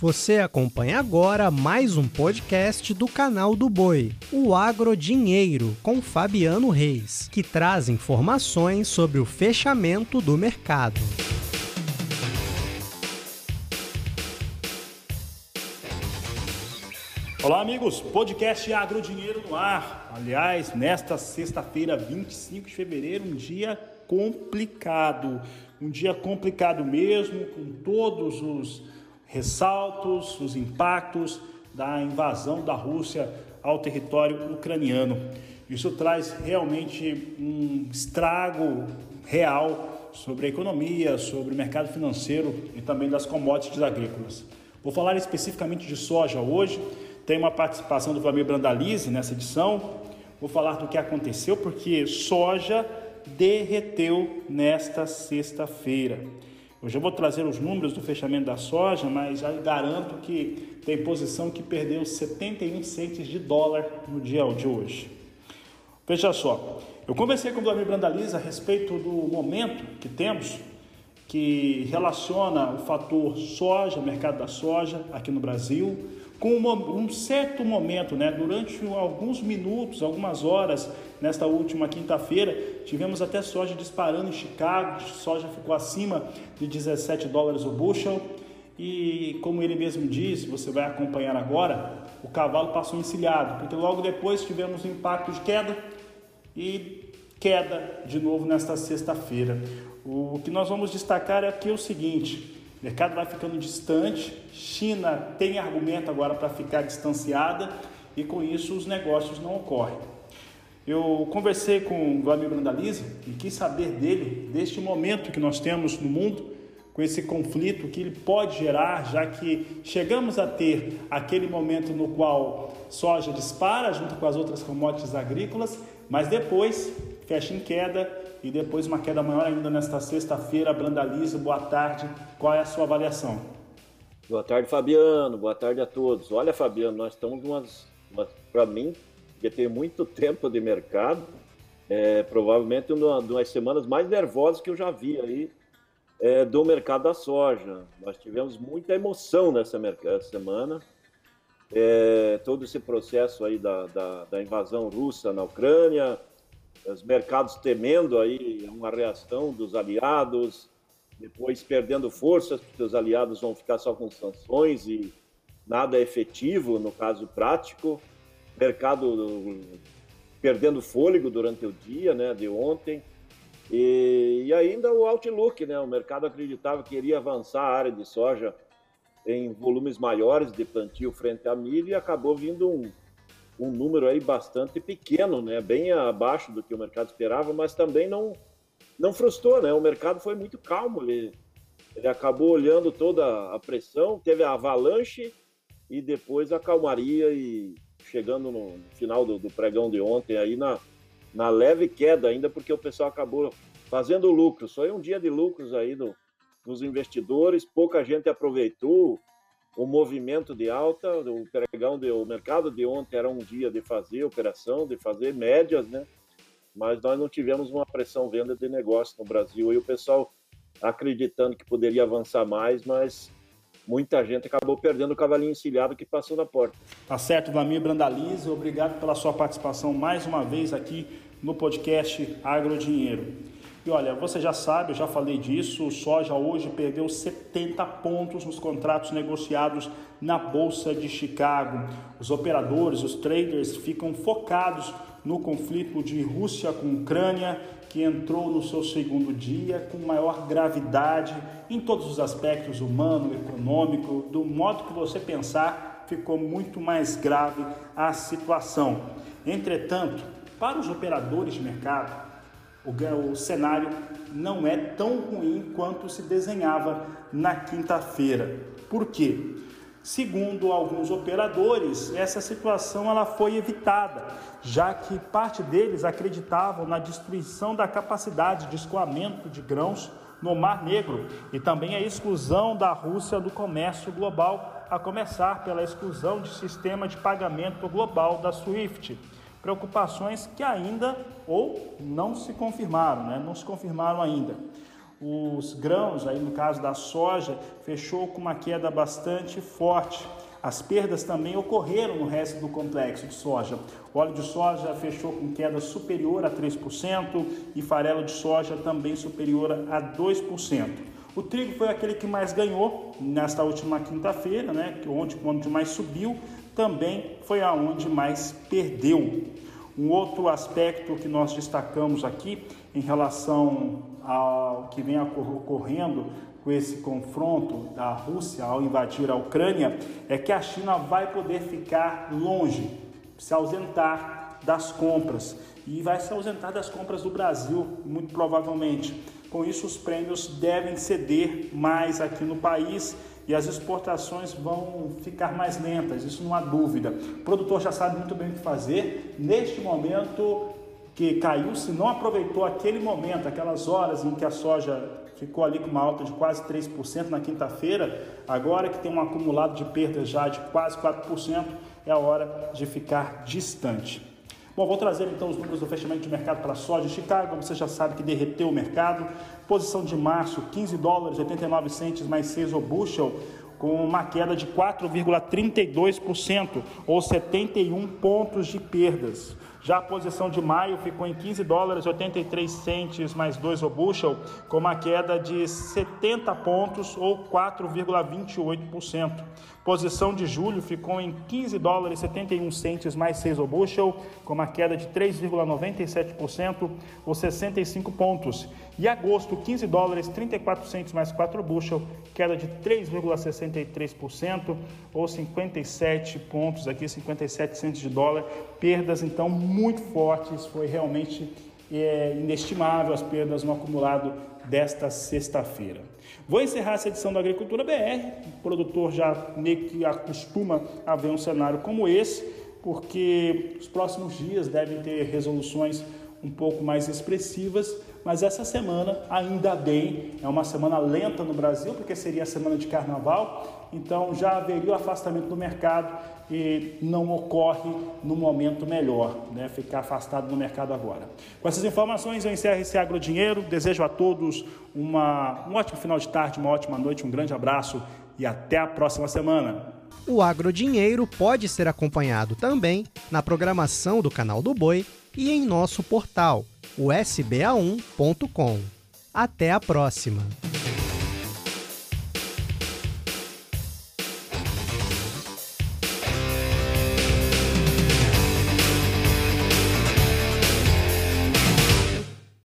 Você acompanha agora mais um podcast do canal do Boi, o Agro Dinheiro, com Fabiano Reis, que traz informações sobre o fechamento do mercado. Olá, amigos. Podcast Agro Dinheiro no ar. Aliás, nesta sexta-feira, 25 de fevereiro, um dia complicado. Um dia complicado mesmo, com todos os ressaltos, os impactos da invasão da Rússia ao território ucraniano. Isso traz realmente um estrago real sobre a economia, sobre o mercado financeiro e também das commodities agrícolas. Vou falar especificamente de soja hoje. Tem uma participação do Vlamir Brandalize nessa edição. Vou falar do que aconteceu porque soja derreteu nesta sexta-feira. Hoje eu vou trazer os números do fechamento da soja, mas já garanto que tem posição que perdeu 71 centes de dólar no dia de hoje. Veja só, eu conversei com o Vladimir Brandaliza a respeito do momento que temos que relaciona o fator soja, mercado da soja aqui no Brasil, com um certo momento, né, durante alguns minutos, algumas horas, nesta última quinta-feira, tivemos até soja disparando em Chicago, soja ficou acima de 17 dólares o bushel, e como ele mesmo disse, você vai acompanhar agora, o cavalo passou encilhado, porque logo depois tivemos um impacto de queda e queda de novo nesta sexta-feira. O que nós vamos destacar aqui é o seguinte: o mercado vai ficando distante, China tem argumento agora para ficar distanciada e com isso os negócios não ocorrem. Eu conversei com o Vladimir Brandalize e quis saber dele, deste momento que nós temos no mundo, com esse conflito que ele pode gerar, já que chegamos a ter aquele momento no qual soja dispara junto com as outras commodities agrícolas, mas depois fecha em queda e depois uma queda maior ainda nesta sexta-feira. Brandalize, boa tarde. Qual é a sua avaliação? Boa tarde, Fabiano. Boa tarde a todos. Olha, Fabiano, nós estamos umas, umas para mim, que tem muito tempo de mercado, é, provavelmente uma das semanas mais nervosas que eu já vi aí é, do mercado da soja. Nós tivemos muita emoção nessa semana. É, todo esse processo aí da, da, da invasão russa na Ucrânia, os mercados temendo aí uma reação dos aliados, depois perdendo forças, porque os aliados vão ficar só com sanções e nada efetivo, no caso prático. Mercado perdendo fôlego durante o dia, né, de ontem. E, e ainda o outlook, né, o mercado acreditava que iria avançar a área de soja em volumes maiores de plantio frente à milho e acabou vindo um, um número aí bastante pequeno, né? Bem abaixo do que o mercado esperava, mas também não não frustrou, né? O mercado foi muito calmo, ele, ele acabou olhando toda a pressão, teve a avalanche e depois a calmaria e chegando no final do, do pregão de ontem aí na, na leve queda ainda, porque o pessoal acabou fazendo lucros. Foi um dia de lucros aí do, dos investidores, pouca gente aproveitou o movimento de alta, o pregão, de, o mercado de ontem era um dia de fazer operação, de fazer médias, né? Mas nós não tivemos uma pressão venda de negócio no Brasil e o pessoal acreditando que poderia avançar mais, mas muita gente acabou perdendo o cavalinho encilhado que passou na porta. Tá certo, Vlamir Brandalize, obrigado pela sua participação mais uma vez aqui no podcast Agro Dinheiro. E olha, você já sabe, eu já falei disso, o soja hoje perdeu 70 pontos nos contratos negociados na Bolsa de Chicago. Os operadores, os traders ficam focados no conflito de Rússia com Ucrânia, que entrou no seu segundo dia com maior gravidade em todos os aspectos humano, econômico, do modo que você pensar, ficou muito mais grave a situação. Entretanto, para os operadores de mercado, o, o cenário não é tão ruim quanto se desenhava na quinta-feira. Por quê? Segundo alguns operadores, essa situação ela foi evitada, já que parte deles acreditavam na destruição da capacidade de escoamento de grãos no Mar Negro e também a exclusão da Rússia do comércio global, a começar pela exclusão de sistema de pagamento global da SWIFT preocupações que ainda ou não se confirmaram, né? não se confirmaram ainda. Os grãos, aí no caso da soja, fechou com uma queda bastante forte. As perdas também ocorreram no resto do complexo de soja. O óleo de soja fechou com queda superior a 3% e farelo de soja também superior a 2%. O trigo foi aquele que mais ganhou nesta última quinta-feira, né? onde, onde mais subiu, também foi aonde mais perdeu. Um outro aspecto que nós destacamos aqui em relação ao que vem ocorrendo com esse confronto da Rússia ao invadir a Ucrânia é que a China vai poder ficar longe, se ausentar das compras e vai se ausentar das compras do Brasil, muito provavelmente. Com isso, os prêmios devem ceder mais aqui no país e as exportações vão ficar mais lentas, isso não há dúvida. O produtor já sabe muito bem o que fazer. Neste momento que caiu, se não aproveitou aquele momento, aquelas horas em que a soja ficou ali com uma alta de quase 3% na quinta-feira, agora que tem um acumulado de perdas já de quase 4%, é a hora de ficar distante. Bom, vou trazer então os números do fechamento de mercado para a soja. Chicago, você já sabe que derreteu o mercado. Posição de março, 15 dólares 89 centes mais 6 o bushel, com uma queda de 4,32% ou 71 pontos de perdas. Já a posição de maio ficou em 15 dólares 83 centes mais 2 o bushel, com uma queda de 70 pontos ou 4,28%. Posição de julho ficou em 15 dólares 71 centes mais 6 o bushel, com uma queda de 3,97% ou 65 pontos. E agosto, 15 dólares 34 centes mais 4 bushel, queda de 3,63% ou 57 pontos aqui, 57 centes de dólar. Perdas então muito fortes, foi realmente é, inestimável as perdas no acumulado desta sexta-feira. Vou encerrar essa edição da Agricultura BR. O produtor já meio que acostuma a ver um cenário como esse, porque os próximos dias devem ter resoluções um pouco mais expressivas, mas essa semana, ainda bem, é uma semana lenta no Brasil, porque seria a semana de carnaval, então já haveria o afastamento do mercado e não ocorre no momento melhor, né? ficar afastado do mercado agora. Com essas informações, eu encerro esse Agrodinheiro, desejo a todos uma, um ótimo final de tarde, uma ótima noite, um grande abraço e até a próxima semana. O Agrodinheiro pode ser acompanhado também na programação do canal do Boi e em nosso portal, o sba1.com. Até a próxima!